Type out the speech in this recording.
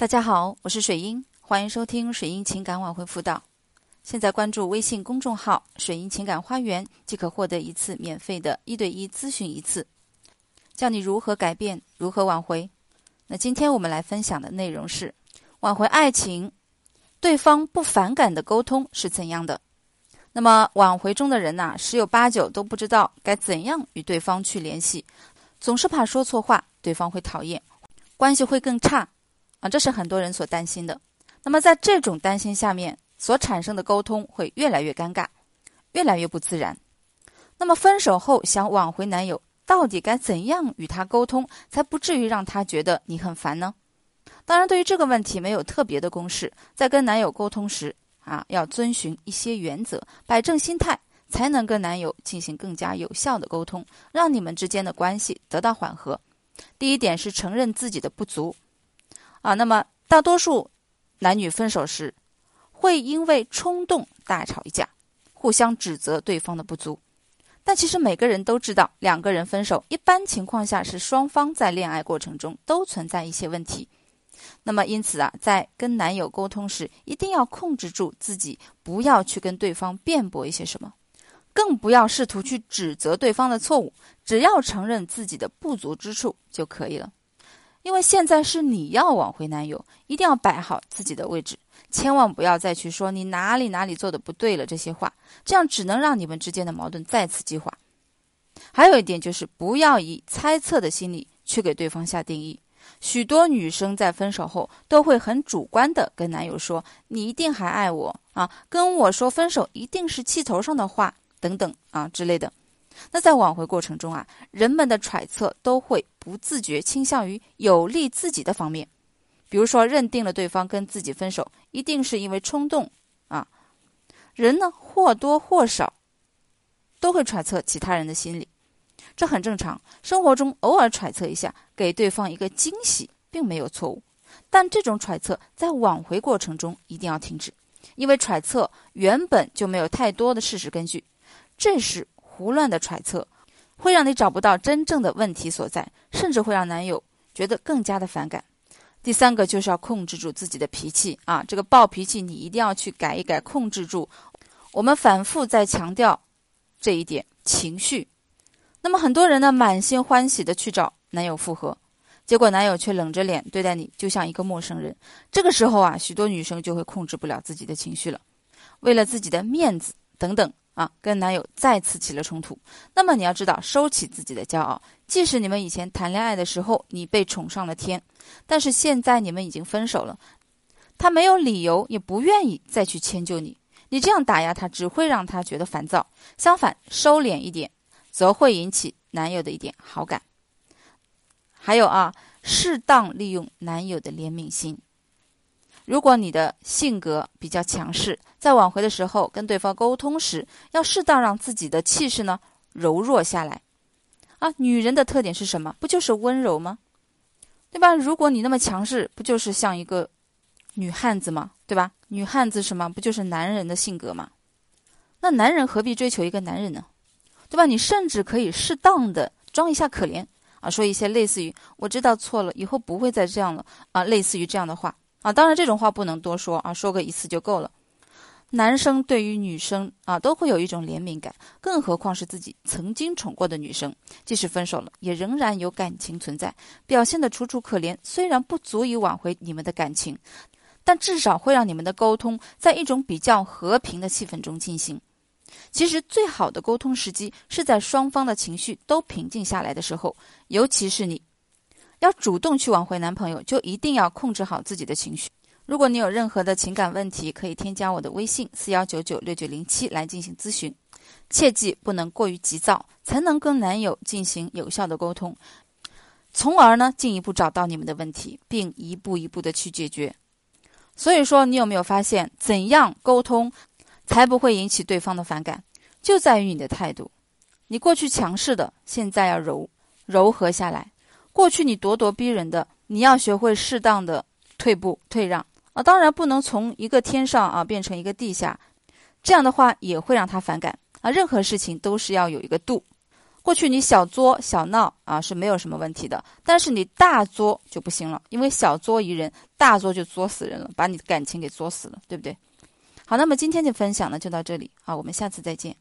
大家好，我是水英，欢迎收听水英情感挽回辅导。现在关注微信公众号“水英情感花园”，即可获得一次免费的一对一咨询一次，教你如何改变，如何挽回。那今天我们来分享的内容是挽回爱情，对方不反感的沟通是怎样的？那么挽回中的人呐，十有八九都不知道该怎样与对方去联系，总是怕说错话，对方会讨厌，关系会更差。啊，这是很多人所担心的。那么，在这种担心下面所产生的沟通会越来越尴尬，越来越不自然。那么，分手后想挽回男友，到底该怎样与他沟通，才不至于让他觉得你很烦呢？当然，对于这个问题没有特别的公式。在跟男友沟通时啊，要遵循一些原则，摆正心态，才能跟男友进行更加有效的沟通，让你们之间的关系得到缓和。第一点是承认自己的不足。啊，那么大多数男女分手时，会因为冲动大吵一架，互相指责对方的不足。但其实每个人都知道，两个人分手一般情况下是双方在恋爱过程中都存在一些问题。那么因此啊，在跟男友沟通时，一定要控制住自己，不要去跟对方辩驳一些什么，更不要试图去指责对方的错误，只要承认自己的不足之处就可以了。因为现在是你要挽回男友，一定要摆好自己的位置，千万不要再去说你哪里哪里做的不对了这些话，这样只能让你们之间的矛盾再次激化。还有一点就是不要以猜测的心理去给对方下定义。许多女生在分手后都会很主观的跟男友说：“你一定还爱我啊，跟我说分手一定是气头上的话等等啊之类的。”那在挽回过程中啊，人们的揣测都会不自觉倾向于有利自己的方面，比如说认定了对方跟自己分手一定是因为冲动啊，人呢或多或少都会揣测其他人的心理，这很正常。生活中偶尔揣测一下，给对方一个惊喜，并没有错误。但这种揣测在挽回过程中一定要停止，因为揣测原本就没有太多的事实根据，这是。胡乱的揣测，会让你找不到真正的问题所在，甚至会让男友觉得更加的反感。第三个就是要控制住自己的脾气啊，这个暴脾气你一定要去改一改，控制住。我们反复在强调这一点，情绪。那么很多人呢，满心欢喜的去找男友复合，结果男友却冷着脸对待你，就像一个陌生人。这个时候啊，许多女生就会控制不了自己的情绪了，为了自己的面子等等。啊，跟男友再次起了冲突。那么你要知道，收起自己的骄傲。即使你们以前谈恋爱的时候，你被宠上了天，但是现在你们已经分手了，他没有理由，也不愿意再去迁就你。你这样打压他，只会让他觉得烦躁。相反，收敛一点，则会引起男友的一点好感。还有啊，适当利用男友的怜悯心。如果你的性格比较强势，在挽回的时候跟对方沟通时，要适当让自己的气势呢柔弱下来。啊，女人的特点是什么？不就是温柔吗？对吧？如果你那么强势，不就是像一个女汉子吗？对吧？女汉子什么？不就是男人的性格吗？那男人何必追求一个男人呢？对吧？你甚至可以适当的装一下可怜啊，说一些类似于“我知道错了，以后不会再这样了”啊，类似于这样的话。啊，当然这种话不能多说啊，说个一次就够了。男生对于女生啊，都会有一种怜悯感，更何况是自己曾经宠过的女生，即使分手了，也仍然有感情存在，表现的楚楚可怜。虽然不足以挽回你们的感情，但至少会让你们的沟通在一种比较和平的气氛中进行。其实，最好的沟通时机是在双方的情绪都平静下来的时候，尤其是你。要主动去挽回男朋友，就一定要控制好自己的情绪。如果你有任何的情感问题，可以添加我的微信四幺九九六九零七来进行咨询。切记不能过于急躁，才能跟男友进行有效的沟通，从而呢进一步找到你们的问题，并一步一步的去解决。所以说，你有没有发现，怎样沟通才不会引起对方的反感，就在于你的态度。你过去强势的，现在要柔柔和下来。过去你咄咄逼人的，你要学会适当的退步退让啊！当然不能从一个天上啊变成一个地下，这样的话也会让他反感啊！任何事情都是要有一个度。过去你小作小闹啊是没有什么问题的，但是你大作就不行了，因为小作一人，大作就作死人了，把你的感情给作死了，对不对？好，那么今天的分享呢就到这里，啊，我们下次再见。